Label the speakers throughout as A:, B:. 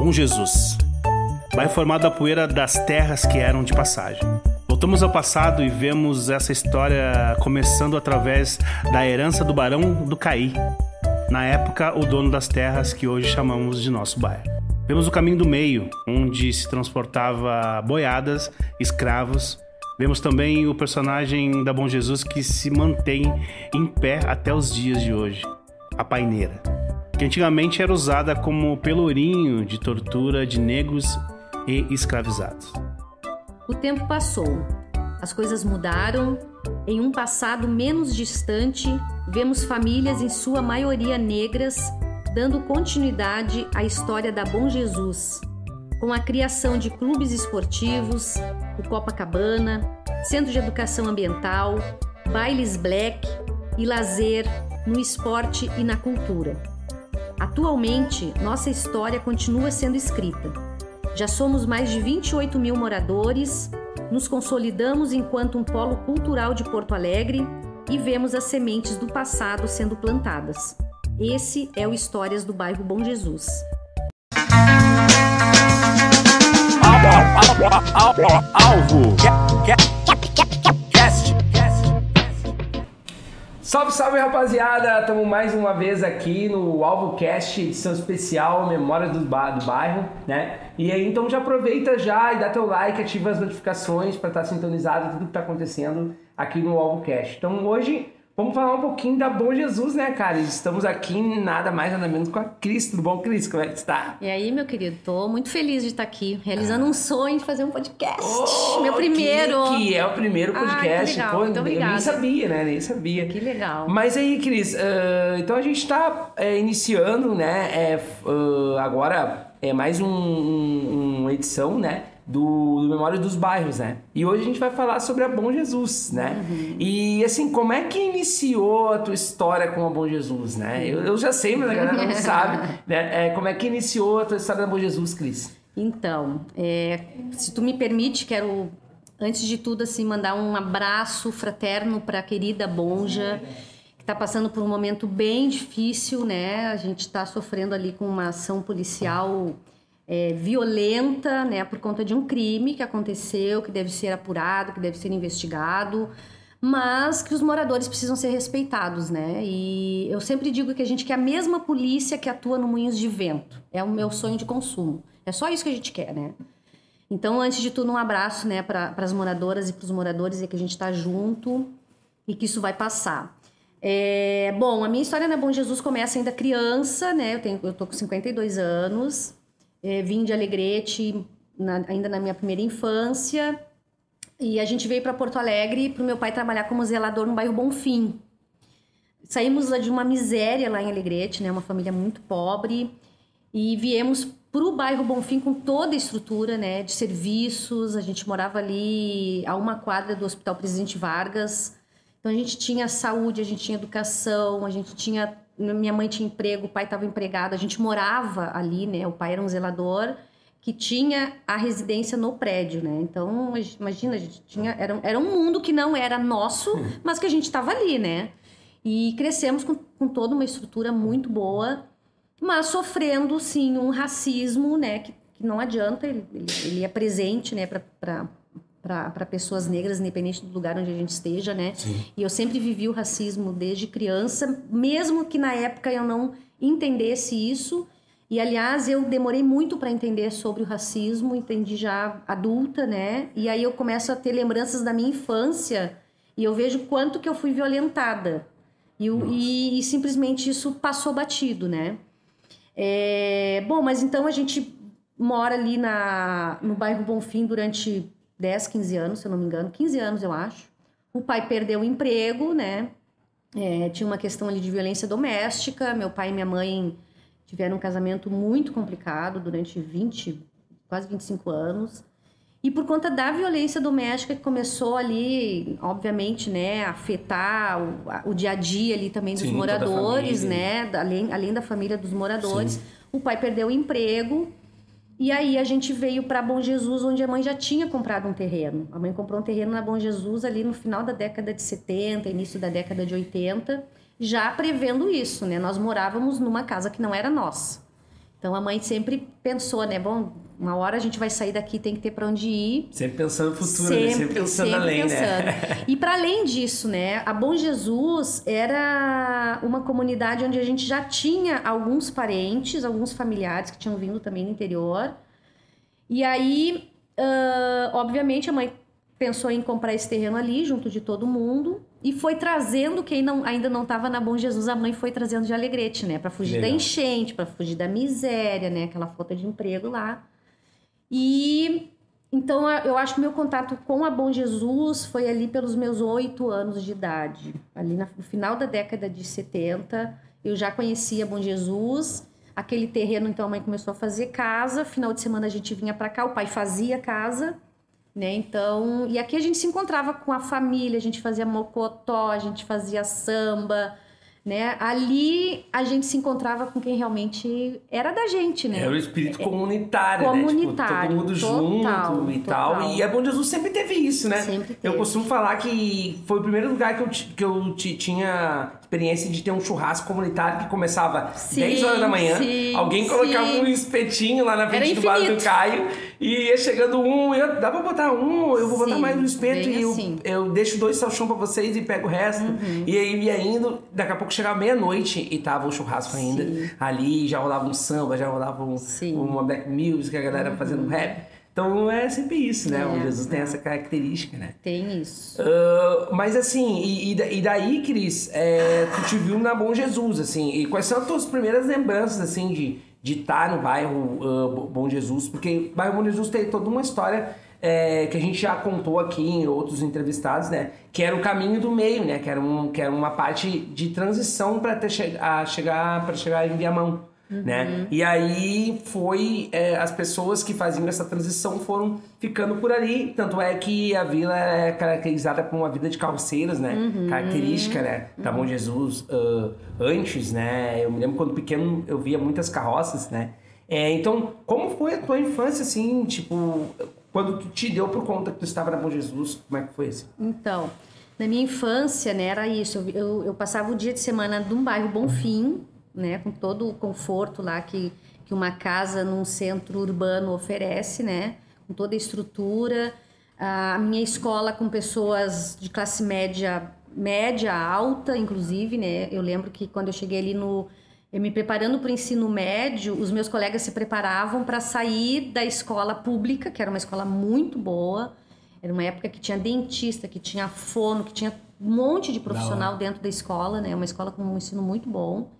A: Bom Jesus. Bairro formado da poeira das terras que eram de passagem. Voltamos ao passado e vemos essa história começando através da herança do Barão do Caí, na época o dono das terras que hoje chamamos de nosso bairro. Vemos o caminho do meio, onde se transportava boiadas, escravos. Vemos também o personagem da Bom Jesus que se mantém em pé até os dias de hoje, a paineira, que antigamente era usada como pelourinho de tortura de negros e escravizados.
B: O tempo passou, as coisas mudaram. Em um passado menos distante, vemos famílias, em sua maioria negras, dando continuidade à história da Bom Jesus, com a criação de clubes esportivos, o Copacabana, Centro de Educação Ambiental, bailes black e lazer no esporte e na cultura. Atualmente, nossa história continua sendo escrita já somos mais de 28 mil moradores, nos consolidamos enquanto um polo cultural de Porto Alegre e vemos as sementes do passado sendo plantadas. Esse é o Histórias do Bairro Bom Jesus.
C: Alvo. Salve, salve rapaziada! Estamos mais uma vez aqui no Alvo Cast, edição especial Memória do, ba do Bairro, né? E aí então já aproveita já e dá teu like, ativa as notificações para estar tá sintonizado tudo que está acontecendo aqui no Alvo Cast. Então hoje Vamos falar um pouquinho da Bom Jesus, né, cara? Estamos aqui nada mais nada menos com a Cris. Tudo bom, Cris? Como é que está?
B: E aí, meu querido? Tô muito feliz de estar aqui, realizando ah. um sonho de fazer um podcast. Oh, meu primeiro!
C: Que, que, é o primeiro podcast. Ah, que
B: legal. Pô, muito obrigada.
C: Eu nem sabia, né? Nem sabia.
B: Que legal.
C: Mas aí, Cris, uh, então a gente está é, iniciando, né? É, uh, agora é mais um, um, uma edição, né? Do, do Memória dos Bairros, né? E hoje a gente vai falar sobre a Bom Jesus, né? Uhum. E assim, como é que iniciou a tua história com a Bom Jesus, né? Eu, eu já sei, mas a galera não sabe. Né? É, como é que iniciou a tua história da Bom Jesus, Cris?
B: Então, é, se tu me permite, quero, antes de tudo, assim, mandar um abraço fraterno para a querida Bonja, que está passando por um momento bem difícil, né? A gente está sofrendo ali com uma ação policial é, violenta, né, por conta de um crime que aconteceu, que deve ser apurado, que deve ser investigado, mas que os moradores precisam ser respeitados, né? E eu sempre digo que a gente quer a mesma polícia que atua no Moinhos de Vento. É o meu sonho de consumo. É só isso que a gente quer, né? Então, antes de tudo, um abraço, né, para as moradoras e para os moradores, e que a gente está junto e que isso vai passar. É, bom, a minha história na Bom Jesus começa ainda criança, né? Eu, tenho, eu tô com 52 anos. É, vim de Alegrete na, ainda na minha primeira infância. E a gente veio para Porto Alegre para o meu pai trabalhar como zelador no bairro Bonfim. Saímos de uma miséria lá em Alegrete, né, uma família muito pobre, e viemos para o bairro Bonfim com toda a estrutura né, de serviços. A gente morava ali a uma quadra do Hospital Presidente Vargas. Então a gente tinha saúde, a gente tinha educação, a gente tinha minha mãe tinha emprego, o pai estava empregado, a gente morava ali, né? O pai era um zelador que tinha a residência no prédio, né? Então, imagina, a gente tinha era, era um mundo que não era nosso, mas que a gente estava ali, né? E crescemos com, com toda uma estrutura muito boa, mas sofrendo, sim, um racismo, né? Que, que não adianta, ele, ele, ele é presente, né? Para para pessoas negras, independente do lugar onde a gente esteja, né? Sim. E eu sempre vivi o racismo desde criança, mesmo que na época eu não entendesse isso. E aliás, eu demorei muito para entender sobre o racismo, entendi já adulta, né? E aí eu começo a ter lembranças da minha infância e eu vejo quanto que eu fui violentada. E, e, e simplesmente isso passou batido, né? É, bom, mas então a gente mora ali na, no bairro Bonfim durante 10, 15 anos, se eu não me engano, 15 anos eu acho. O pai perdeu o emprego, né? É, tinha uma questão ali de violência doméstica. Meu pai e minha mãe tiveram um casamento muito complicado durante 20, quase 25 anos. E por conta da violência doméstica que começou ali, obviamente, né, afetar o, o dia a dia ali também dos Sim, moradores, né, além, além da família dos moradores. Sim. O pai perdeu o emprego e aí a gente veio para Bom Jesus, onde a mãe já tinha comprado um terreno. A mãe comprou um terreno na Bom Jesus ali no final da década de 70, início da década de 80, já prevendo isso, né? Nós morávamos numa casa que não era nossa. Então a mãe sempre pensou, né? Bom, uma hora a gente vai sair daqui, tem que ter para onde ir.
C: Sempre pensando no futuro, sempre, né? sempre pensando sempre além,
B: pensando.
C: né?
B: E para além disso, né? A Bom Jesus era uma comunidade onde a gente já tinha alguns parentes, alguns familiares que tinham vindo também do interior. E aí, uh, obviamente, a mãe pensou em comprar esse terreno ali, junto de todo mundo, e foi trazendo quem não, ainda não estava na Bom Jesus, a mãe foi trazendo de Alegrete, né? Para fugir Legal. da enchente, para fugir da miséria, né? Aquela falta de emprego lá. E então eu acho que meu contato com a Bom Jesus foi ali pelos meus oito anos de idade. Ali no final da década de 70, eu já conhecia Bom Jesus. Aquele terreno, então a mãe começou a fazer casa. Final de semana a gente vinha para cá, o pai fazia casa né? Então, e aqui a gente se encontrava com a família, a gente fazia mocotó, a gente fazia samba, né? Ali a gente se encontrava com quem realmente era da gente, né?
C: Era o espírito comunitário, comunitário né? Tipo, todo mundo total, junto e total. tal. E é bom Jesus sempre teve isso, né? Sempre teve. Eu costumo falar que foi o primeiro lugar que eu, que eu tinha experiência de ter um churrasco comunitário que começava sim, 10 horas da manhã, sim, alguém colocava sim. um espetinho lá na frente do bar do Caio e ia chegando um, eu, dá pra botar um, eu vou botar mais um espeto e eu, assim. eu deixo dois salchão pra vocês e pego o resto. Uhum. E aí ia indo, daqui a pouco chegava meia-noite e tava o churrasco ainda ali, já rolava um samba, já rolava um, uma black music, a galera uhum. fazendo rap. Então é sempre isso, né? É, o Jesus tem essa característica, né?
B: Tem isso.
C: Uh, mas assim, e, e daí, Cris, é, tu te viu na Bom Jesus, assim, e quais são as tuas primeiras lembranças, assim, de de estar no bairro uh, Bom Jesus? Porque o bairro Bom Jesus tem toda uma história é, que a gente já contou aqui em outros entrevistados, né? Que era o caminho do meio, né? Que era, um, que era uma parte de transição para che chegar para chegar em Viamão. Uhum. Né? E aí foi é, as pessoas que faziam essa transição foram ficando por ali. Tanto é que a vila é caracterizada por uma vida de calceiros, né? Uhum. Característica, né? Da Bom Jesus uh, antes, né? Eu me lembro quando pequeno eu via muitas carroças, né? É, então, como foi a tua infância, assim, tipo, quando tu te deu por conta que tu estava na Bom Jesus, como é que foi isso?
B: Então, na minha infância, né, era isso. Eu, eu, eu passava o dia de semana num bairro Bonfim, né, com todo o conforto lá que, que uma casa num centro urbano oferece, né, com toda a estrutura. A minha escola com pessoas de classe média, média alta, inclusive, né. Eu lembro que quando eu cheguei ali no eu me preparando para o ensino médio, os meus colegas se preparavam para sair da escola pública, que era uma escola muito boa. Era uma época que tinha dentista, que tinha fono, que tinha um monte de profissional dentro da escola, né? Uma escola com um ensino muito bom.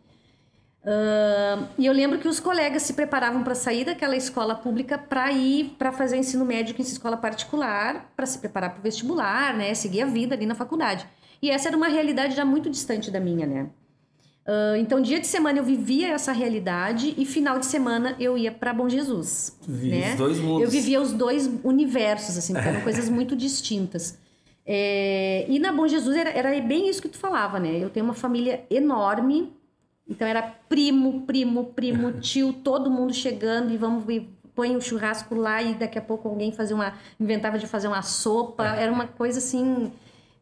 B: Uh, e eu lembro que os colegas se preparavam para sair daquela escola pública para ir para fazer ensino médio em escola particular, para se preparar para o vestibular, né? Seguir a vida ali na faculdade. E essa era uma realidade já muito distante da minha, né? Uh, então, dia de semana eu vivia essa realidade e final de semana eu ia para Bom Jesus.
C: Vivia né? os dois mundos.
B: Eu vivia os dois universos, assim, porque eram coisas muito distintas. É, e na Bom Jesus era, era bem isso que tu falava, né? Eu tenho uma família enorme, então era primo, primo, primo, tio, todo mundo chegando e vamos põe o churrasco lá e daqui a pouco alguém fazia uma inventava de fazer uma sopa, era uma coisa assim,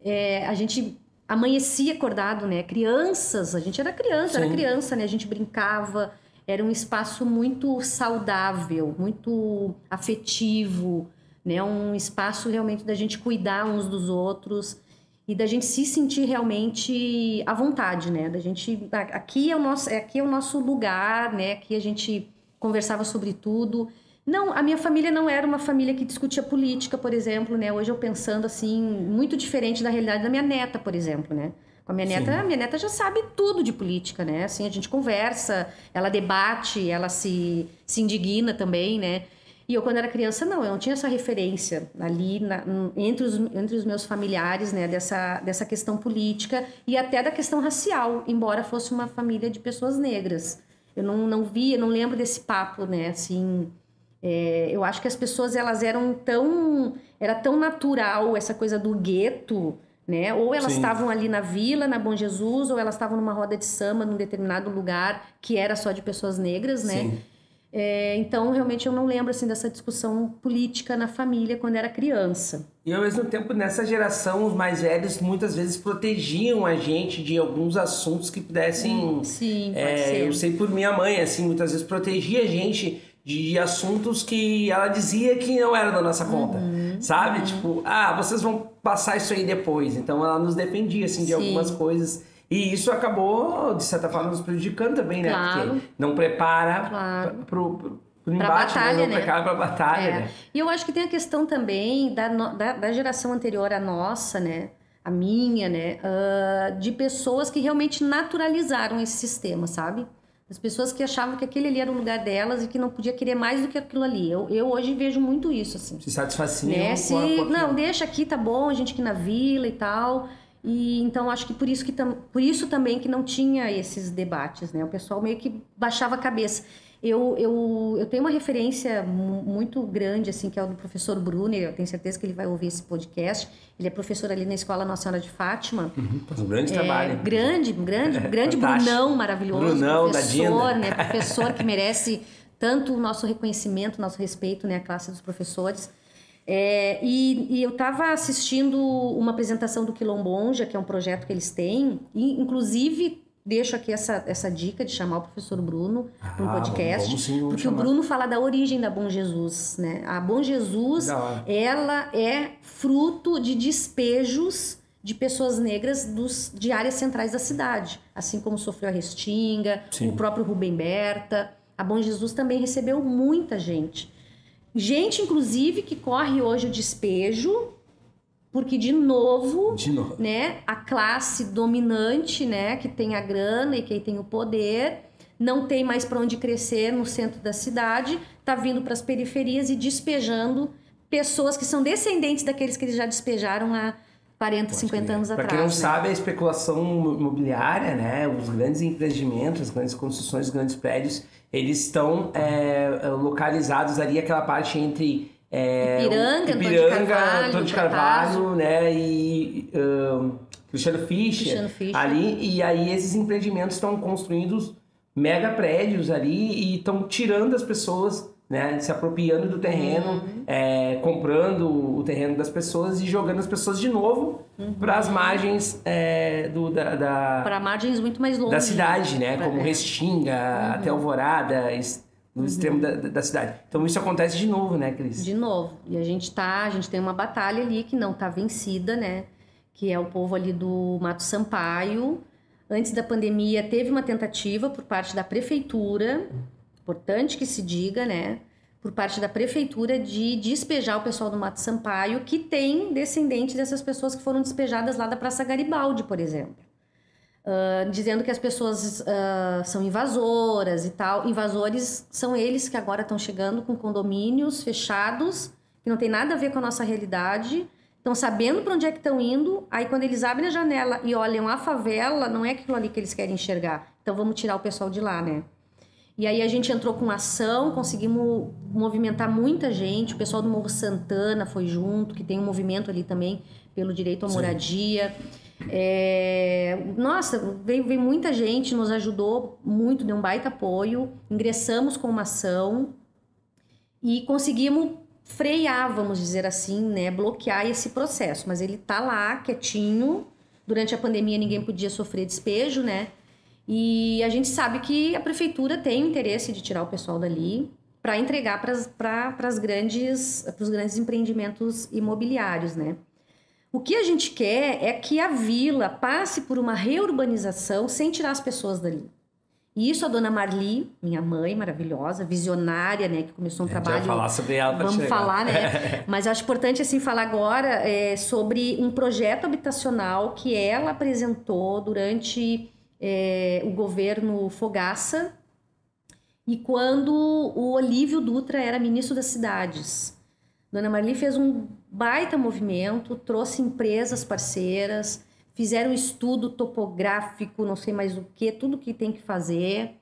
B: é, a gente amanhecia acordado, né? Crianças, a gente era criança, Sim. era criança, né? A gente brincava, era um espaço muito saudável, muito afetivo, né? Um espaço realmente da gente cuidar uns dos outros e da gente se sentir realmente à vontade, né? Da gente aqui é o nosso, aqui é o nosso lugar, né? Aqui a gente conversava sobre tudo. Não, a minha família não era uma família que discutia política, por exemplo, né? Hoje eu pensando assim, muito diferente da realidade da minha neta, por exemplo, né? Com a minha neta, Sim. a minha neta já sabe tudo de política, né? Assim, a gente conversa, ela debate, ela se, se indigna também, né? E eu, quando era criança, não, eu não tinha essa referência ali na, entre, os, entre os meus familiares, né, dessa, dessa questão política e até da questão racial, embora fosse uma família de pessoas negras. Eu não, não via, não lembro desse papo, né, assim, é, eu acho que as pessoas elas eram tão era tão natural essa coisa do gueto, né? Ou elas estavam ali na vila, na Bom Jesus, ou elas estavam numa roda de samba num determinado lugar que era só de pessoas negras, né? É, então, realmente, eu não lembro assim dessa discussão política na família quando era criança.
C: E ao mesmo tempo, nessa geração, os mais velhos muitas vezes protegiam a gente de alguns assuntos que pudessem.
B: Sim, pode
C: é. Eu sei por minha mãe, assim, muitas vezes protegia a gente de assuntos que ela dizia que não era da nossa conta.
B: Uhum,
C: sabe? Tipo, ah, vocês vão passar isso aí depois. Então ela nos defendia, assim, de
B: Sim.
C: algumas coisas. E isso acabou, de certa forma, nos prejudicando também, né?
B: Claro.
C: Porque não prepara
B: Claro.
C: pro
B: Pra
C: embate,
B: batalha,
C: não
B: né?
C: prepara pra batalha,
B: É.
C: né?
B: E eu acho que tem a questão também da, da, da geração anterior à nossa, né? A minha, né? ah, de pessoas que realmente naturalizaram esse sistema, sabe? As pessoas que achavam que aquele ali era o lugar delas e que não podia querer mais do que aquilo ali. Eu, eu hoje vejo muito isso, assim.
C: Se satisfaziam
B: né? Se, não, deixa aqui, tá bom, a gente aqui na vila e tal. E então acho que por isso que tam, por isso também que não tinha esses debates, né? O pessoal meio que baixava a cabeça. Eu, eu, eu tenho uma referência mu- muito grande, assim, que é o do professor Brunner, eu tenho certeza que ele vai ouvir esse podcast. Ele é professor ali na Escola Nossa Senhora de Fátima.
C: Uhum, um grande
B: É,
C: trabalho.
B: grande, grande, grande
C: Fantástico.
B: Brunão maravilhoso.
C: Brunão,
B: professor, né? Professor que merece tanto o nosso reconhecimento, nosso respeito, né? A classe dos professores. É, e, e eu estava assistindo uma apresentação do Quilombonja, que é um projeto que eles têm, e inclusive deixo aqui essa, essa dica de chamar o professor Bruno para um
C: Ah,
B: podcast,
C: vamos sim, vamos
B: porque
C: chamar.
B: o Bruno fala da origem da Bom Jesus, né? A Bom Jesus, ela é fruto de despejos de pessoas negras dos, de áreas centrais da cidade, assim como sofreu a Restinga,
C: Sim.
B: o próprio Rubem Berta. A Bom Jesus também recebeu muita gente. Gente, inclusive, que corre hoje o despejo, porque, de novo,
C: De novo.
B: né, a classe dominante, né, que tem a grana e quem tem o poder, não tem mais para onde crescer no centro da cidade, tá vindo para as periferias e despejando pessoas que são descendentes daqueles que eles já despejaram há 40, 50 anos
C: Para
B: atrás.
C: quem não
B: né?
C: sabe, a especulação imobiliária, né, os grandes empreendimentos, as grandes construções, os grandes prédios, eles estão é, localizados ali aquela parte entre é,
B: Ipiranga,
C: o-
B: Antônio de
C: Ipiranga,
B: Carvalho,
C: Antônio de. Carvalho, né, e ahn, Cristiano Fischer,
B: Cristiano Fischer.
C: ali e aí esses empreendimentos estão construindo mega prédios ali e estão tirando as pessoas, né, se apropriando do terreno,
B: Uhum.
C: é, comprando o terreno das pessoas e jogando as pessoas de novo para as margens é, do, da, da,
B: Para margens muito mais longe.
C: da cidade, né, como. Restinga, até Alvorada, no extremo da, da cidade. Então isso acontece de novo, né, Cris?
B: De novo. E a gente tá, a gente tem uma batalha ali que não tá vencida, né? Que é o povo ali do Mato Sampaio. Antes da pandemia teve uma tentativa por parte da prefeitura, importante que se diga, né? Por parte da prefeitura de despejar o pessoal do Mato Sampaio, que tem descendente dessas pessoas que foram despejadas lá da Praça Garibaldi, por exemplo. Ah, dizendo que as pessoas ah, são invasoras e tal. Invasores são eles que agora estão chegando com condomínios fechados, que não tem nada a ver com a nossa realidade, estão sabendo para onde é que estão indo, aí quando eles abrem a janela e olham a favela, não é aquilo ali que eles querem enxergar. Então vamos tirar o pessoal de lá, né? E aí a gente entrou com ação, conseguimos movimentar muita gente, o pessoal do Morro Santana foi junto, que tem um movimento ali também pelo direito à moradia. É, Nossa, veio, veio muita gente, nos ajudou muito, deu um baita apoio. Ingressamos com uma ação e conseguimos frear, vamos dizer assim, né? Bloquear esse processo. Mas ele tá lá, quietinho. Durante a pandemia ninguém podia sofrer despejo, né? E a gente sabe que a prefeitura tem o interesse de tirar o pessoal dali para entregar para os grandes, empreendimentos imobiliários, né? O que a gente quer é que a vila passe por uma reurbanização sem tirar as pessoas dali. E isso a dona Marli, minha mãe maravilhosa, visionária, né, que começou um
C: A
B: trabalho
C: vai falar sobre ela
B: Vamos
C: chegar.
B: falar, né? Mas acho importante assim falar agora é, sobre um projeto habitacional que ela apresentou durante é, o governo Fogaça e quando o Olívio Dutra era ministro das cidades. Dona Marli fez um baita movimento, trouxe empresas parceiras, fizeram um estudo topográfico, não sei mais o que, tudo que tem que fazer.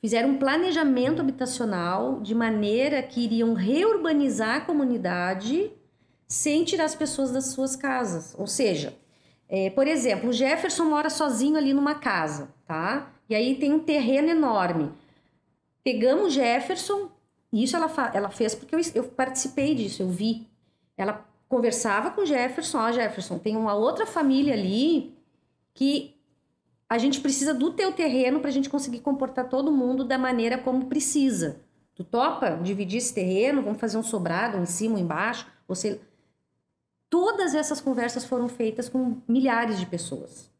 B: Fizeram um planejamento habitacional de maneira que iriam reurbanizar a comunidade sem tirar as pessoas das suas casas. Ou seja, é, por exemplo, o Jefferson mora sozinho ali numa casa, tá? E aí tem um terreno enorme. Pegamos Jefferson, e isso ela, ela fez porque eu, eu participei disso, eu vi. Ela conversava com Jefferson, ó, Jefferson, tem uma outra família ali que a gente precisa do teu terreno para a gente conseguir comportar todo mundo da maneira como precisa. Tu topa dividir esse terreno? Vamos fazer um sobrado, um em cima, um embaixo? Você... Todas essas conversas foram feitas com milhares de pessoas.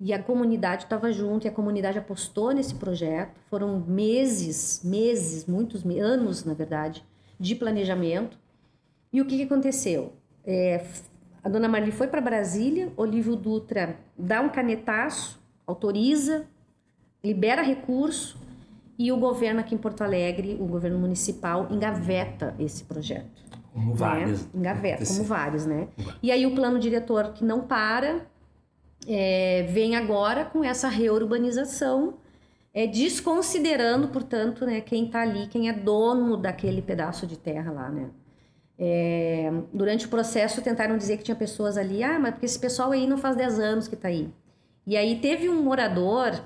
B: E a comunidade estava junto, e a comunidade apostou nesse projeto. Foram meses, meses, muitos anos, na verdade, de planejamento. E o que, que aconteceu? É, a dona Marli foi para Brasília, Olívio Dutra dá um canetaço, autoriza, libera recurso, e o governo aqui em Porto Alegre, o governo municipal, engaveta esse projeto.
C: Como né? vários.
B: Engaveta, como vários, né? E aí o plano diretor que não para, é, vem agora com essa reurbanização, é, desconsiderando, portanto, né, quem está ali, quem é dono daquele pedaço de terra lá, né? É, durante o processo tentaram dizer que tinha pessoas ali, ah, mas porque esse pessoal aí não faz 10 anos que está aí. E aí teve um morador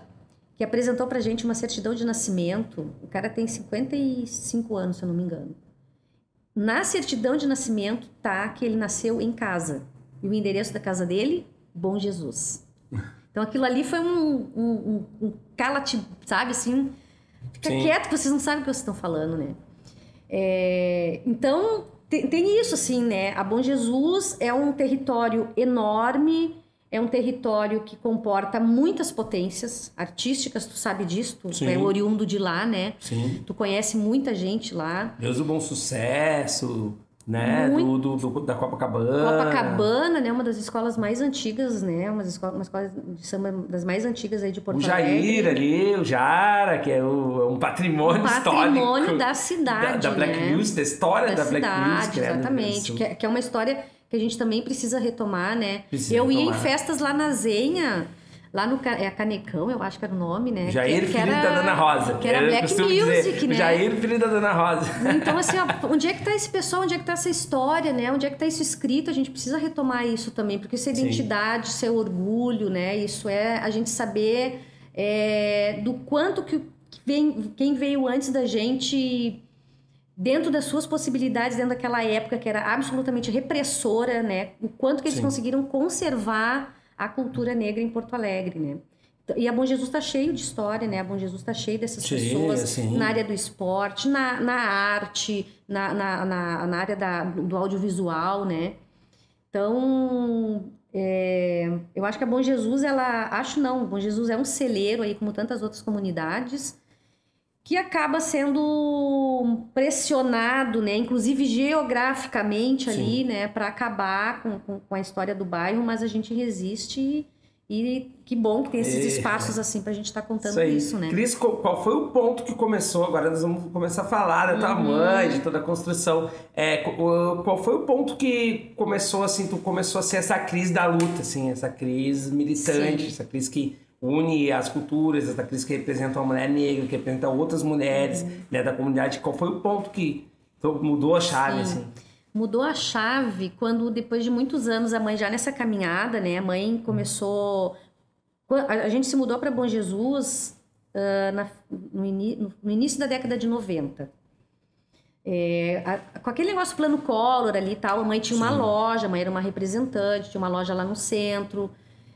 B: que apresentou pra gente uma certidão de nascimento. O cara tem 55 anos, se eu não me engano. Na certidão de nascimento tá que ele nasceu em casa. E o endereço da casa dele, Bom Jesus. Então aquilo ali foi um, um, um, um cala-te, sabe assim? Fica Sim. quieto que vocês não sabem o que vocês estão falando, né? É, então tem, tem isso assim, né? A Bom Jesus é um território enorme é um território que comporta muitas potências artísticas, tu sabe disso, tu Sim. é oriundo de lá, né?
C: Sim.
B: Tu conhece muita gente lá.
C: Deus do Bom Sucesso, né? Do, do, do, da Copacabana.
B: Copacabana, né? Uma das escolas mais antigas, né? Uma das escolas, uma escola de samba das mais antigas aí de Porto
C: Alegre. O Jair ali, o Jara, que é o, é um patrimônio, um
B: patrimônio
C: histórico.
B: Patrimônio da cidade,
C: Da, da Black
B: né?
C: News, da história da,
B: da
C: Black
B: cidade,
C: News.
B: Exatamente, que é, que é uma história que a gente também precisa retomar, né?
C: Precisa
B: eu
C: retomar.
B: ia em festas lá na Zenha, lá no é Canecão, eu acho que era o nome, né?
C: Jair,
B: que,
C: filho
B: era,
C: da Dona Rosa.
B: Que era
C: Eu
B: Black Music,
C: dizer,
B: né?
C: Jair, filho da Dona Rosa.
B: Então, assim, ó, onde é que tá esse pessoal? Onde é que tá essa história, né? Onde é que tá isso escrito? A gente precisa retomar isso também, porque isso é
C: Sim.
B: identidade, isso é orgulho, né? Isso é a gente saber é, do quanto que vem, quem veio antes da gente dentro das suas possibilidades, dentro daquela época que era absolutamente repressora, né? O quanto que eles
C: Sim.
B: conseguiram conservar a cultura negra em Porto Alegre, né? E a Bom Jesus está cheio de história, né? A Bom Jesus está cheio dessas
C: Cheio,
B: pessoas
C: sim.
B: na área do esporte, na, na arte, na, na, na, na área da, do audiovisual, né? Então, é, eu acho que a Bom Jesus, ela... Acho não, Bom Jesus é um celeiro aí, como tantas outras comunidades, que acaba sendo pressionado, né, inclusive geograficamente ali,
C: Sim.
B: né, para acabar com, com, com a história do bairro, mas a gente resiste e, e que bom que tem esses
C: É.
B: espaços assim para a gente estar contando
C: Isso
B: isso, né?
C: Cris, qual foi o ponto que começou? Agora nós vamos começar a falar da tua
B: Uhum.
C: mãe, de toda a construção. É, qu- qual foi o ponto que começou assim, tu começou a ser essa crise da luta, assim, essa crise militante,
B: Sim.
C: essa crise que une as culturas, essa crise que representa a mulher negra, que representa outras mulheres,
B: Uhum.
C: né, da comunidade. Qual foi o ponto que tu mudou a chave,
B: Sim.
C: assim?
B: Mudou a chave quando, depois de muitos anos, a mãe já nessa caminhada, né? A mãe começou. A gente se mudou para Bom Jesus ah, na- no, ini- no- no início da década de 90. É, a- com aquele negócio plano Collor ali e tal, a mãe tinha uma
C: Sim.
B: loja, a mãe era uma representante, tinha uma loja lá no centro.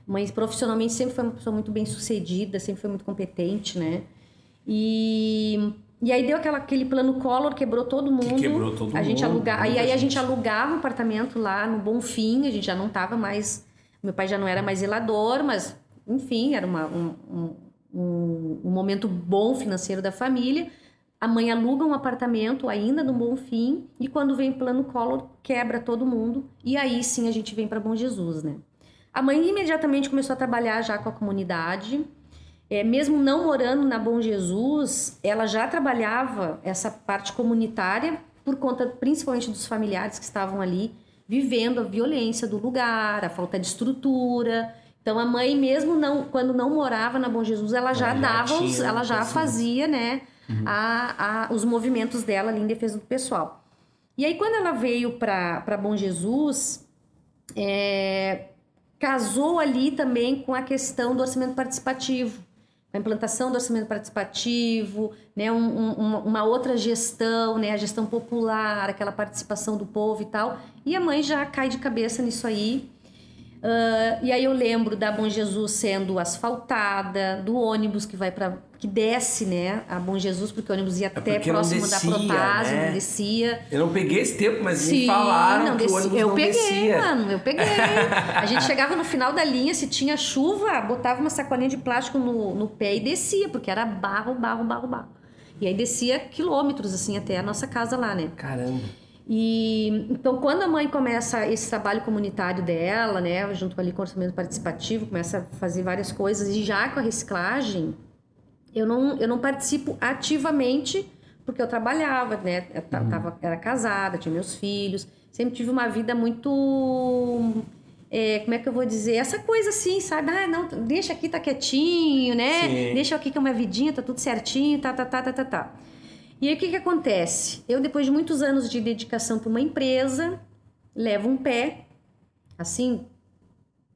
B: Mãe profissionalmente sempre foi uma pessoa muito bem sucedida, sempre foi muito competente, né? E, e aí deu aquela, aquele plano Collor, quebrou todo mundo.
C: quebrou todo
B: a gente
C: mundo,
B: aluga, aí, a gente
C: gente.
B: alugava um apartamento lá no Bonfim, a gente já não tava mais. Meu pai já não era mais zelador, mas enfim, era uma, um, um, um, momento bom financeiro da família. A mãe aluga um apartamento ainda no Bonfim e quando vem plano Collor, quebra todo mundo. E aí sim a gente vem para Bom Jesus, né? A mãe imediatamente começou a trabalhar já com a comunidade. É, mesmo não morando na Bom Jesus, ela já trabalhava essa parte comunitária por conta principalmente dos familiares que estavam ali vivendo a violência do lugar, a falta de estrutura. Então a mãe mesmo não, quando não morava na Bom Jesus, ela já
C: Ela já
B: dava, os- ela já fazia, né, a, a- os movimentos dela ali em defesa do pessoal. E aí quando ela veio para Bom Jesus, é, casou ali também com a questão do orçamento participativo. a implantação do orçamento participativo, né, um, um, uma outra gestão, né, a gestão popular, aquela participação do povo e tal. E a mãe já cai de cabeça nisso aí. Uh, e aí eu lembro da Bom Jesus sendo asfaltada, do ônibus que vai para que desce, né, a Bom Jesus, porque o ônibus ia é até próximo descia, da protase, né? não descia.
C: Eu não peguei esse tempo, mas Sim, me falaram não, que o ônibus
B: eu
C: não
B: peguei,
C: descia.
B: mano, eu peguei. a gente chegava no final da linha, se tinha chuva, botava uma sacolinha de plástico no, no pé e descia, porque era barro, barro, barro, barro. E aí descia quilômetros, assim, até a nossa casa lá, né?
C: Caramba.
B: E então quando a mãe começa esse trabalho comunitário dela, né, junto ali com o orçamento participativo, começa a fazer várias coisas e já com a reciclagem, eu não eu não participo ativamente porque eu trabalhava, né, eu uhum. tava, era casada, tinha meus filhos, sempre tive uma vida muito é, como é que eu vou dizer? Essa coisa assim, sabe? Ah, não, deixa aqui, tá quietinho, né? Sim. Deixa aqui que é uma vidinha, tá tudo certinho, tá, tá, tá, tá, tá, tá. E aí o que, que acontece? Eu, depois de muitos anos de dedicação para uma empresa, levo um pé, assim,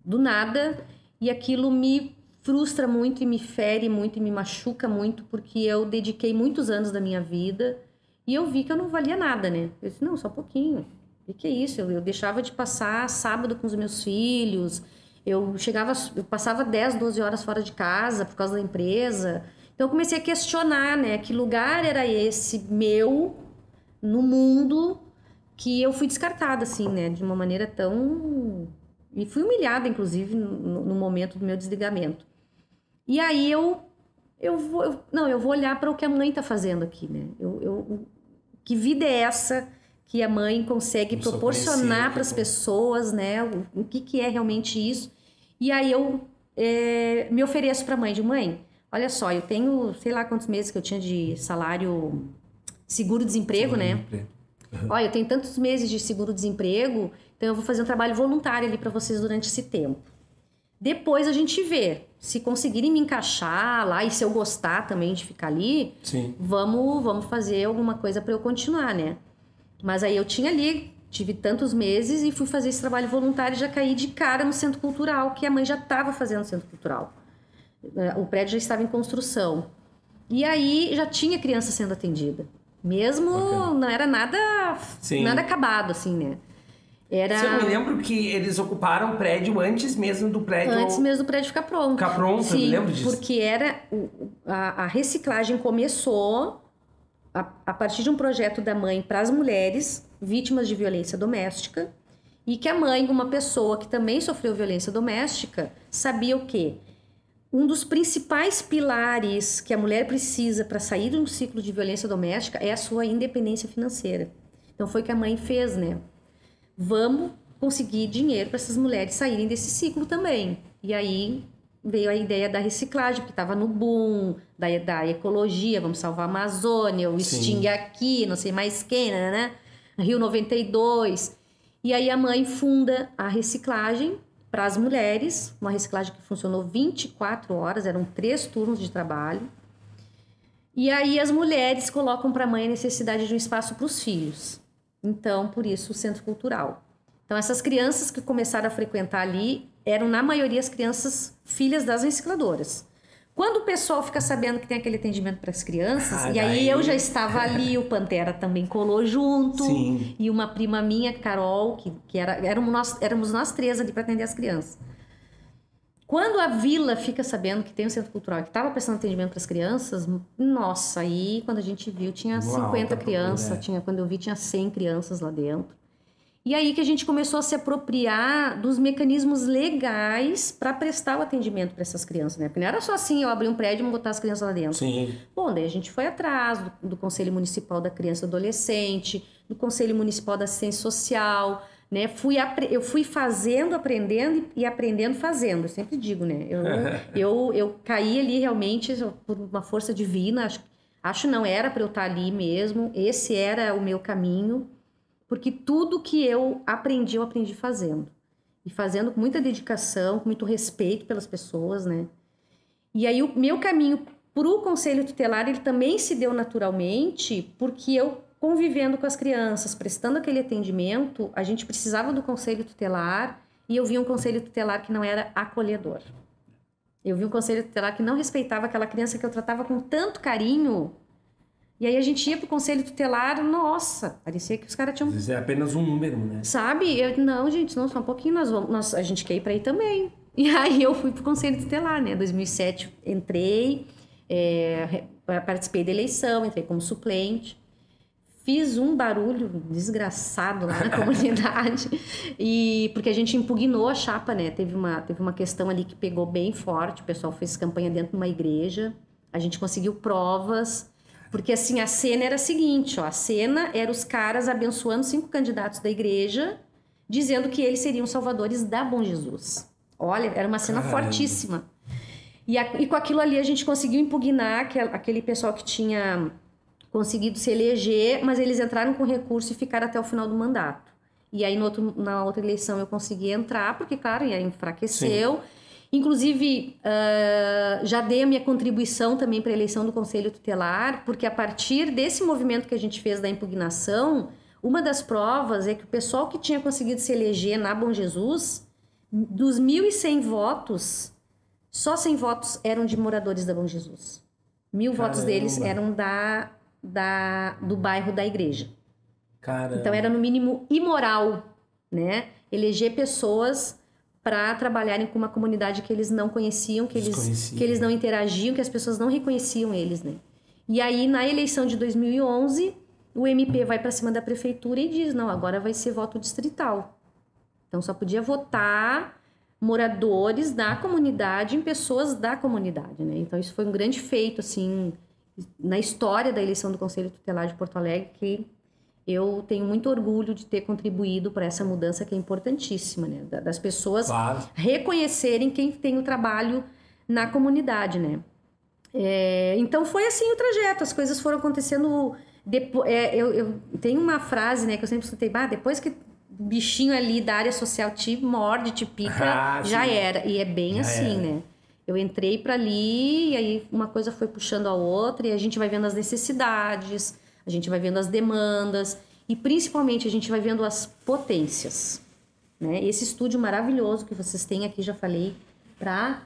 B: do nada, e aquilo me frustra muito e me fere muito e me machuca muito, porque eu dediquei muitos anos da minha vida e eu vi que eu não valia nada, né? Eu disse, não, só um pouquinho. O que é isso? Eu, eu deixava de passar sábado com os meus filhos, eu chegava, eu passava 10, 12 horas fora de casa por causa da empresa. Então eu comecei a questionar, né, que lugar era esse meu no mundo que eu fui descartada assim, né, de uma maneira tão e fui humilhada inclusive no, no momento do meu desligamento. E aí eu eu vou eu, não, eu vou olhar para o que a mãe está fazendo aqui, né? Eu, eu, que vida é essa que a mãe consegue proporcionar para as pessoas, né? O, o, que, que é realmente isso? E aí eu é, me ofereço para a mãe de mãe. Olha só, eu tenho, sei lá quantos meses que eu tinha de salário seguro-desemprego, né? Uhum. Olha, eu tenho tantos meses de seguro-desemprego, então eu vou fazer um trabalho voluntário ali para vocês durante esse tempo. Depois a gente vê. Se conseguirem me encaixar lá e se eu gostar também de ficar ali,
C: Sim.
B: vamos vamos fazer alguma coisa para eu continuar, né? Mas aí eu tinha ali, tive tantos meses e fui fazer esse trabalho voluntário e já caí de cara no centro cultural, que a mãe já estava fazendo no centro cultural. É, o prédio já estava em construção. E aí já tinha criança sendo atendida. Mesmo okay. não era nada Sim. nada acabado, assim, né?
C: Era... Eu me lembro que eles ocuparam o prédio antes mesmo do prédio.
B: Antes mesmo do prédio ficar pronto.
C: Ficar pronto, Sim, eu me lembro disso.
B: Porque era. A, a reciclagem começou a, a, partir de um projeto da mãe para as mulheres vítimas de violência doméstica. E que a mãe, uma pessoa que também sofreu violência doméstica, sabia o quê? Um dos principais pilares que a mulher precisa para sair de um ciclo de violência doméstica é a sua independência financeira. Então foi o que a mãe fez, né? Vamos conseguir dinheiro para essas mulheres saírem desse ciclo também. E aí veio a ideia da reciclagem, porque estava no boom, da, da ecologia, vamos salvar a Amazônia, o Sting aqui, não sei mais quem, né, né? Rio 92. E aí a mãe funda a reciclagem para as mulheres, uma reciclagem que funcionou 24 horas, eram três turnos de trabalho. E aí as mulheres colocam para a mãe a necessidade de um espaço para os filhos. Então, por isso o centro cultural. Então, essas crianças que começaram a frequentar ali eram, na maioria, as crianças filhas das recicladoras. Quando o pessoal fica sabendo que tem aquele atendimento para as crianças, ah, e aí daí... eu já estava ali, o Pantera também colou junto,
C: Sim.
B: e uma prima minha, Carol, que, que era, éramos, nós, éramos nós três ali para atender as crianças. Quando a vila fica sabendo que tem um centro cultural que estava prestando atendimento para as crianças, nossa, aí quando a gente viu tinha Uau, 50 tá crianças, tinha, quando eu vi tinha 100 crianças lá dentro. E aí que a gente começou a se apropriar dos mecanismos legais para prestar o atendimento para essas crianças, né? Porque não era só assim, eu abrir um prédio e botar as crianças lá dentro.
C: Sim.
B: Bom, daí a gente foi atrás do, do Conselho Municipal da Criança e Adolescente, do Conselho Municipal da Assistência Social, né? Fui eu fui fazendo, aprendendo e aprendendo fazendo. Eu sempre digo, né? Eu, eu, eu caí ali realmente por uma força divina. Acho, acho não era para eu estar ali mesmo. Esse era o meu caminho porque tudo que eu aprendi, eu aprendi fazendo. E fazendo com muita dedicação, com muito respeito pelas pessoas, né? E aí o meu caminho para o conselho tutelar, ele também se deu naturalmente, porque eu convivendo com as crianças, prestando aquele atendimento, a gente precisava do conselho tutelar e eu vi um conselho tutelar que não era acolhedor. Eu vi um conselho tutelar que não respeitava aquela criança que eu tratava com tanto carinho. E aí a gente ia pro conselho tutelar, nossa, parecia que os caras tinham.
C: Vezes é apenas um número, né?
B: Sabe? Eu, não, gente, não, só um pouquinho nós vamos. Nós, a gente quer ir pra aí também. E aí eu fui pro conselho tutelar, né? 2007 entrei, é, participei da eleição, entrei como suplente. Fiz um barulho desgraçado lá na comunidade. E porque a gente impugnou a chapa, né? Teve uma, teve uma questão ali que pegou bem forte. O pessoal fez campanha dentro de uma igreja. A gente conseguiu provas. Porque assim, a cena era a seguinte, ó. A cena era os caras abençoando cinco candidatos da igreja, dizendo que eles seriam salvadores da Bom Jesus. Olha, era uma cena
C: Caramba.
B: fortíssima. E, a- e com aquilo ali a gente conseguiu impugnar aquel- aquele pessoal que tinha conseguido se eleger, mas eles entraram com recurso e ficaram até o final do mandato. E aí outro- na outra eleição eu consegui entrar, porque, claro, enfraqueceu. Inclusive, ah, já dei a minha contribuição também para a eleição do Conselho Tutelar, porque a partir desse movimento que a gente fez da impugnação, uma das provas é que o pessoal que tinha conseguido se eleger na Bom Jesus, dos 1.100 votos, só 100 votos eram de moradores da Bom Jesus. Mil votos
C: Caramba.
B: deles eram da, da, do bairro da igreja.
C: Cara.
B: Então era no mínimo imoral, né? Eleger pessoas para trabalharem com uma comunidade que eles não conheciam, que eles, que eles não interagiam, que as pessoas não reconheciam eles, né? E aí na eleição de 2011, o MP vai para cima da prefeitura e diz: "Não, agora vai ser voto distrital". Então só podia votar moradores da comunidade em pessoas da comunidade, né? Então isso foi um grande feito assim na história da eleição do Conselho Tutelar de Porto Alegre que eu tenho muito orgulho de ter contribuído para essa mudança que é importantíssima, né? Da- Das pessoas
C: Claro.
B: reconhecerem quem tem o trabalho na comunidade, né? É, então foi assim o trajeto, as coisas foram acontecendo. Depois, eu, eu tenho uma frase, né, que eu sempre escutei, bah, depois que o bichinho ali da área social te morde, te pica,
C: Ah,
B: já era. E é bem
C: Já
B: assim,
C: era.
B: né? Eu entrei para ali e aí uma coisa foi puxando a outra e a gente vai vendo as necessidades, a gente vai vendo as demandas e principalmente a gente vai vendo as potências, né? Esse estúdio maravilhoso que vocês têm aqui, já falei, para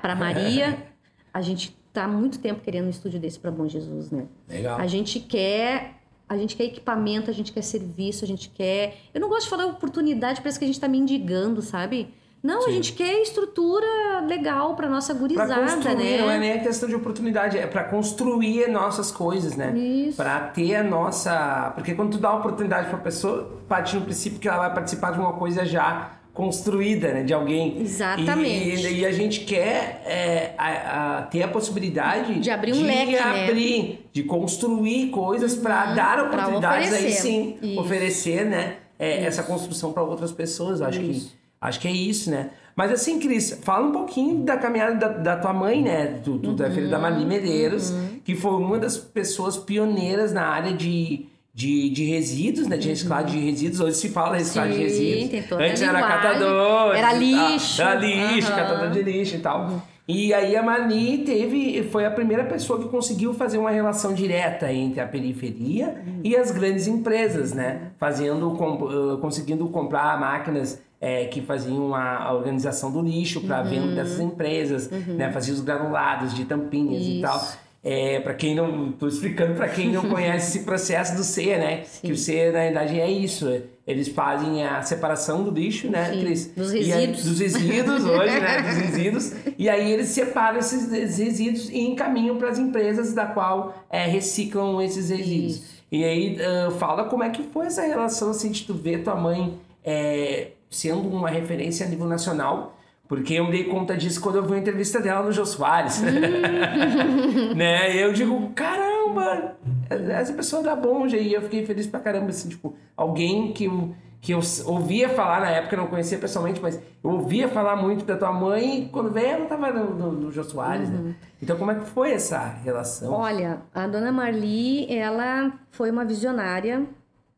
B: para Maria, a gente tá há muito tempo querendo um estúdio desse para Bom Jesus, né?
C: Legal.
B: A gente quer, a gente quer equipamento, a gente quer serviço, a gente quer. Eu não gosto de falar oportunidade, parece que a gente tá mendigando, sabe? Não, a
C: Sim.
B: gente quer estrutura legal para nossa
C: Pra
B: gurizada,
C: construir,
B: né?
C: não é nem a questão de oportunidade, é pra construir nossas coisas, né?
B: Isso.
C: Pra ter a nossa. Porque quando tu dá oportunidade pra pessoa, parte no princípio que ela vai participar de uma coisa já construída, né? De alguém.
B: Exatamente.
C: E, e a gente quer é, a- a- ter a possibilidade
B: De abrir um leque, né?
C: abrir, de construir coisas pra dar
B: Uhum. pra
C: oportunidades aí sim,
B: Isso.
C: oferecer, né? é, essa construção para outras pessoas. Acho que
B: Isso.
C: Acho que é isso, né? Mas assim, Cris, fala um pouquinho da caminhada da, da tua mãe, né? Tu, tu é filho da
B: Uhum.
C: Marli Medeiros, que foi uma das pessoas pioneiras na área de, de, de resíduos, né? De reciclagem de resíduos. Hoje se fala reciclagem de
B: Uhum.
C: Resíduos.
B: tem toda
C: Antes era catador.
B: Era
C: tal.
B: lixo.
C: Era lixo, catador de lixo e tal. E aí a Marli teve, foi a primeira pessoa que conseguiu fazer uma relação direta entre a periferia e as grandes empresas, né? Fazendo, com- conseguindo comprar máquinas eh, que faziam a, a organização do lixo para a
B: Uhum.
C: venda dessas empresas, né? Fazia os granulados de tampinhas e
B: Isso.
C: tal. É, para quem não, tô explicando para quem não conhece esse processo do C, né?
B: Sim.
C: Que o C na verdade é isso. Eles fazem a separação do lixo, né,
B: Sim,
C: Cris?
B: dos
C: E
B: resíduos.
C: dos resíduos hoje, né? Dos resíduos. E aí eles separam esses esses resíduos e encaminham para as empresas da qual é, reciclam esses resíduos.
B: Isso.
C: E aí ah, fala como é que foi essa relação assim, de tu ver tua mãe é, sendo uma referência a nível nacional. Porque eu me dei conta disso quando eu vi uma entrevista dela no Jô Soares. né? E eu digo, caramba, essa pessoa dá bom e eu fiquei feliz pra caramba, assim, tipo, alguém que eu, que eu ouvia falar na época, eu não conhecia pessoalmente, mas eu ouvia falar muito da tua mãe e quando veio ela tava no, no, no Jô Soares, né? Então como é que foi essa relação?
B: Olha, a dona Marli, ela foi uma visionária,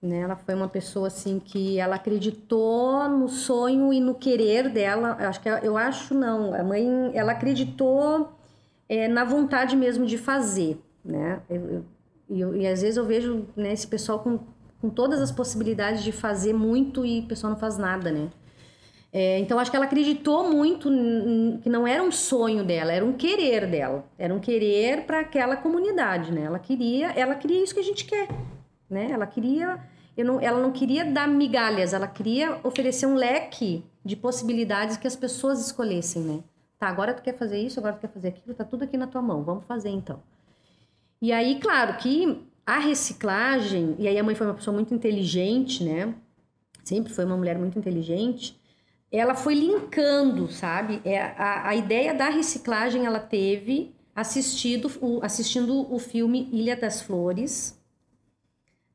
B: né? Ela foi uma pessoa assim que ela acreditou no sonho e no querer dela. Acho que eu acho não, a mãe, ela acreditou é, na vontade mesmo de fazer, né? Eu, e, eu- e às vezes eu vejo né, esse pessoal com, com todas as possibilidades de fazer muito e o pessoal não faz nada, né? É, então acho que ela acreditou muito que não era um sonho dela, era um querer dela, era um querer para aquela comunidade, né? Ela queria, ela queria isso que a gente quer, né? Ela queria, não, ela não queria dar migalhas, ela queria oferecer um leque de possibilidades que as pessoas escolhessem, né? Tá, agora tu quer fazer isso, agora tu quer fazer aquilo, tá tudo aqui na tua mão, vamos fazer então. E aí, claro que a reciclagem, e aí a mãe foi uma pessoa muito inteligente, né? Sempre foi uma mulher muito inteligente ela foi linkando, sabe? É, a, a ideia da reciclagem ela teve assistido o, assistindo o filme Ilha das Flores,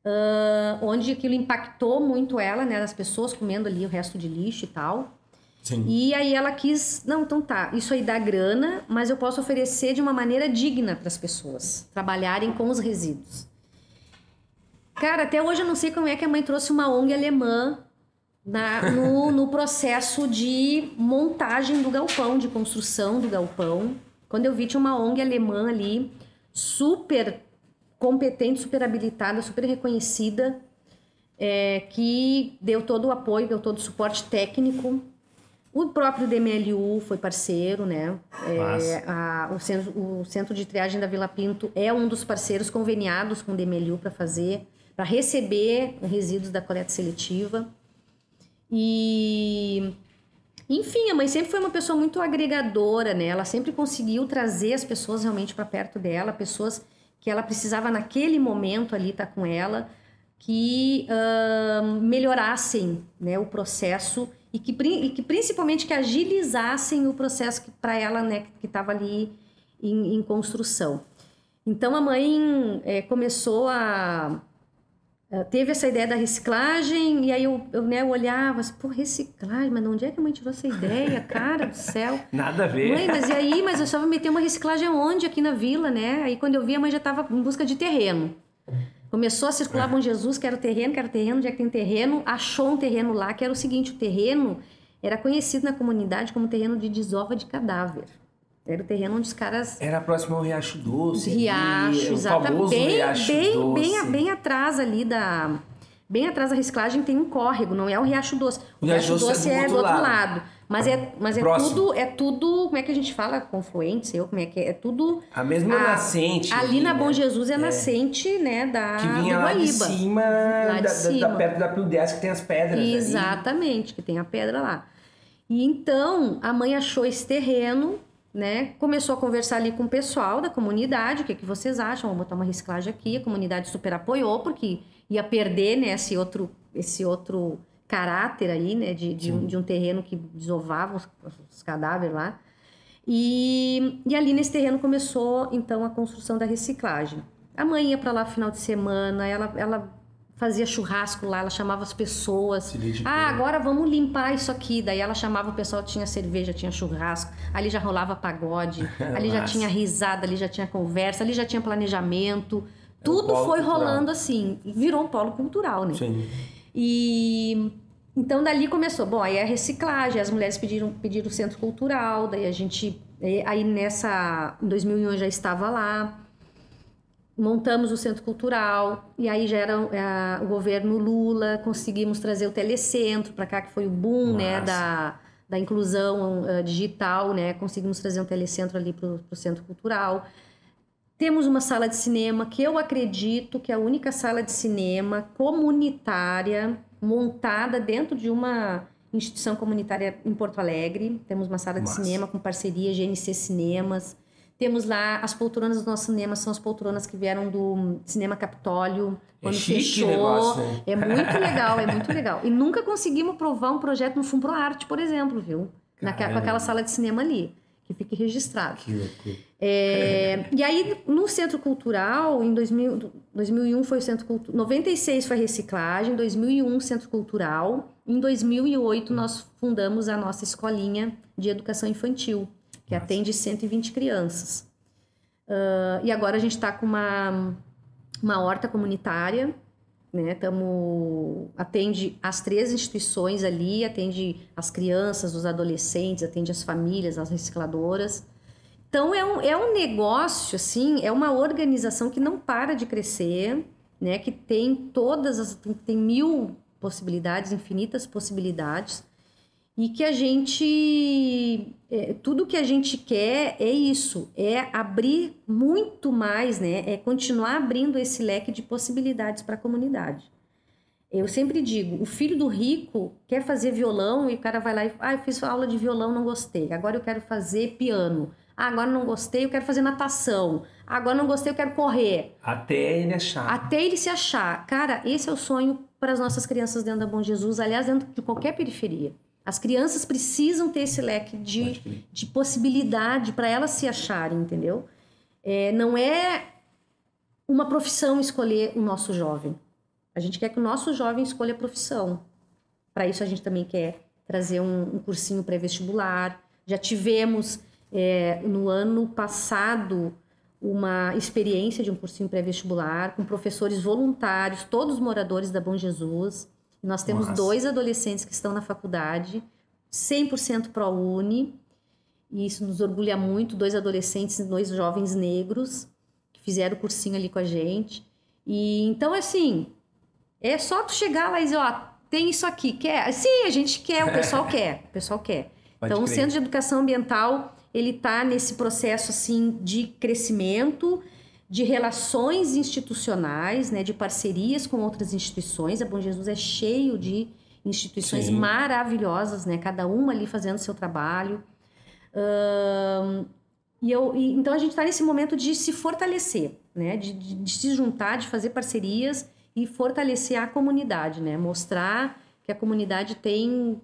B: uh, onde aquilo impactou muito ela, né? As pessoas comendo ali o resto de lixo e tal. Sim. E aí ela quis, não, então tá, isso aí dá grana, mas eu posso oferecer de uma maneira digna para as pessoas trabalharem com os resíduos. Cara, até hoje eu não sei como é que a mãe trouxe uma ONG alemã na, no, no processo de montagem do galpão, de construção do galpão. Quando eu vi, tinha uma ONG alemã ali, super competente, super habilitada, super reconhecida, é, que deu todo o apoio, deu todo o suporte técnico. O próprio DMLU foi parceiro, né? É, a, o, centro, o Centro de Triagem da Vila Pinto é um dos parceiros conveniados com o DMLU para fazer, para receber resíduos da coleta seletiva. E enfim, a mãe sempre foi uma pessoa muito agregadora, né? Ela sempre conseguiu trazer as pessoas realmente para perto dela, pessoas que ela precisava naquele momento ali estar tá com ela, que uh, melhorassem né, o processo e que, e que principalmente que agilizassem o processo para ela, né, que estava ali em, em, construção. Então a mãe é, começou a teve essa ideia da reciclagem, e aí eu, eu, né, eu olhava assim, pô, reciclagem, mas de onde é que a mãe tirou essa ideia, cara do céu?
C: Nada a ver.
B: Mãe, mas e aí, mas eu só vou meter uma reciclagem onde? Aqui na vila, né? Aí quando eu vi, a mãe já estava em busca de terreno. Começou a circular. Bom Jesus, quero terreno, quero terreno, onde é que tem terreno? Achou um terreno lá, que era o seguinte, o terreno era conhecido na comunidade como terreno de desova de cadáver. Era o terreno onde os caras.
C: Era próximo ao Riacho Doce.
B: Riacho, exatamente. Bem, Riacho bem, Doce. Bem, bem atrás ali da. Bem atrás da reciclagem tem um córrego, não é o Riacho Doce. O, o Riacho, Riacho Doce, é do, é do outro lado. lado. Mas é, mas é tudo, é tudo, como é que a gente fala? Confluente, sei eu, como é que é? É tudo...
C: A mesma a, nascente.
B: Ali, ali na Bom né? Jesus é, é. nascente, né, da
C: Que vinha lá de cima, lá de da, cima. Da, da, perto da 10, que tem as pedras.
B: Exatamente, que tem a pedra lá. E então, a mãe achou esse terreno né? Começou a conversar ali com o pessoal da comunidade, o que, é que vocês acham? Vamos botar uma reciclagem aqui. A comunidade super apoiou, porque ia perder né, esse, outro, esse outro caráter aí, né? De, de, um, de um, terreno que desovava os, os cadáveres lá. E, e ali nesse terreno começou, então, a construção da reciclagem. A mãe ia para lá final de semana, ela, ela fazia churrasco lá, ela chamava as pessoas. Ah, agora vamos limpar isso aqui. Daí ela chamava o pessoal, tinha cerveja, tinha churrasco, ali já rolava pagode, ali já tinha risada, ali já tinha conversa, ali já tinha planejamento. É Tudo foi cultural. rolando assim, virou um polo cultural, né? Sim. E então dali começou. Bom, aí a reciclagem, as mulheres pediram pediram o centro cultural, daí a gente aí nessa em 2001 eu já estava lá montamos o centro cultural e aí já era é, o governo Lula conseguimos trazer o telecentro para cá que foi o boom né da, da inclusão uh, digital né conseguimos trazer um telecentro ali para o centro cultural. Temos uma sala de cinema que eu acredito que é a única sala de cinema comunitária montada dentro de uma instituição comunitária em Porto Alegre. Temos uma sala Nossa. de cinema com parceria GNC Cinemas temos lá as poltronas do nosso cinema, são as poltronas que vieram do Cinema Capitólio,
C: é quando é fechou. Negócio, né?
B: É muito legal, é muito legal. E nunca conseguimos provar um projeto no Fundo Pro Arte, por exemplo, viu? Naquela, com aquela sala de cinema ali, que fique registrado.
C: Que loucura.
B: É, e aí, no Centro Cultural, em 2000, 2001 foi o Centro Cultural, 96 foi a reciclagem, 2001 Centro Cultural, em 2008 nós fundamos a nossa escolinha de educação infantil que Nossa. atende 120 crianças. Uh, e agora a gente está com uma, uma horta comunitária, né? Tamo, atende as três instituições ali, atende as crianças, os adolescentes, atende as famílias, as recicladoras. Então é um, é um negócio, assim, é uma organização que não para de crescer, né? Que tem todas as. tem mil possibilidades, infinitas possibilidades. E que a gente é, tudo que a gente quer é isso, é abrir muito mais, né? É continuar abrindo esse leque de possibilidades para a comunidade. Eu sempre digo, o filho do rico quer fazer violão e o cara vai lá e ah, eu fiz aula de violão, não gostei. Agora eu quero fazer piano. Ah, agora não gostei, eu quero fazer natação. Agora não gostei, eu quero correr.
C: Até ele achar.
B: Até ele se achar. Cara, esse é o sonho para as nossas crianças dentro da Bom Jesus, aliás, dentro de qualquer periferia. As crianças precisam ter esse leque de, de possibilidade para elas se acharem, entendeu? É, não é uma profissão escolher o nosso jovem. A gente quer que o nosso jovem escolha a profissão. Para isso, a gente também quer trazer um, um cursinho pré-vestibular. Já tivemos, é, no ano passado, uma experiência de um cursinho pré-vestibular com professores voluntários, todos moradores da Bom Jesus. Nós temos Nossa. dois adolescentes que estão na faculdade, 100% ProUni, e isso nos orgulha muito. Dois adolescentes, dois jovens negros que fizeram o cursinho ali com a gente. E então, assim, é só tu chegar lá e dizer: ó, tem isso aqui, quer? Sim, a gente quer, o pessoal quer, o pessoal quer. Pode então, crer. o Centro de Educação Ambiental ele está nesse processo assim de crescimento de relações institucionais, né, de parcerias com outras instituições. A Bom Jesus é cheio de instituições Sim. maravilhosas, né, cada uma ali fazendo seu trabalho. E eu, e, então a gente está nesse momento de se fortalecer, né, de, de, de, se juntar, de fazer parcerias e fortalecer a comunidade, né, mostrar que a comunidade tem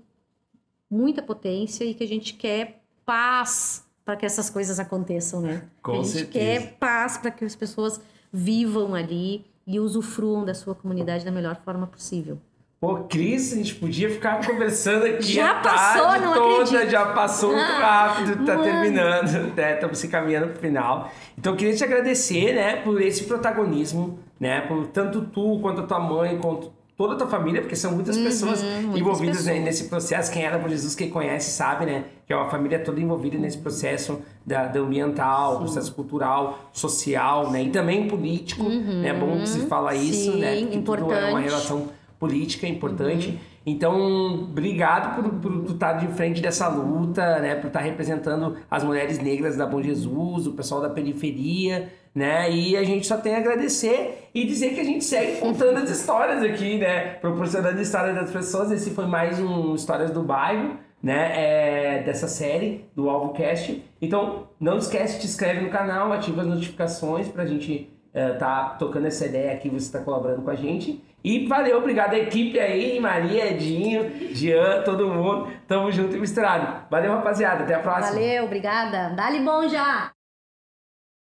B: muita potência e que a gente quer paz para que essas coisas aconteçam, né?
C: Com
B: a gente
C: certeza.
B: quer paz para que as pessoas vivam ali e usufruam da sua comunidade da melhor forma possível.
C: Pô, Cris, a gente podia ficar conversando aqui
B: já passou,
C: tarde
B: não
C: toda,
B: acredito.
C: já passou muito
B: ah,
C: rápido, tá
B: mano.
C: terminando, né? Estamos se caminhando pro final. Então eu queria te agradecer, né, por esse protagonismo, né, por tanto tu quanto a tua mãe, quanto toda a tua família, porque são muitas
B: Uhum,
C: pessoas
B: muitas
C: envolvidas né,
B: pessoas.
C: nesse processo. Quem era por Jesus, quem conhece, sabe, né? Que é uma família toda envolvida nesse processo da, da ambiental, processo cultural, social, né? E também político, né? É bom que se fala isso,
B: Sim,
C: né? Que tudo é uma
B: importante.
C: relação política importante.
B: Uhum.
C: Então, obrigado por, por tu estar de frente dessa luta, né? Por estar representando as mulheres negras da Bom Jesus, o pessoal da periferia, né? E a gente só tem a agradecer e dizer que a gente segue contando as histórias aqui, né? Proporcionando histórias das pessoas. Esse foi mais um Histórias do Bairro, né? É, dessa série do AlvoCast. Então, não esquece, te inscreve no canal, ativa as notificações pra gente é, tá tocando essa ideia aqui, você está colaborando com a gente. E valeu, obrigado a equipe aí, Maria, Edinho, Jean, todo mundo. Tamo junto e misturado. Valeu, rapaziada. Até a próxima.
B: Valeu, obrigada. Dá-lhe bom já.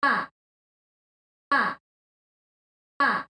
B: Ah. Ah. Ah.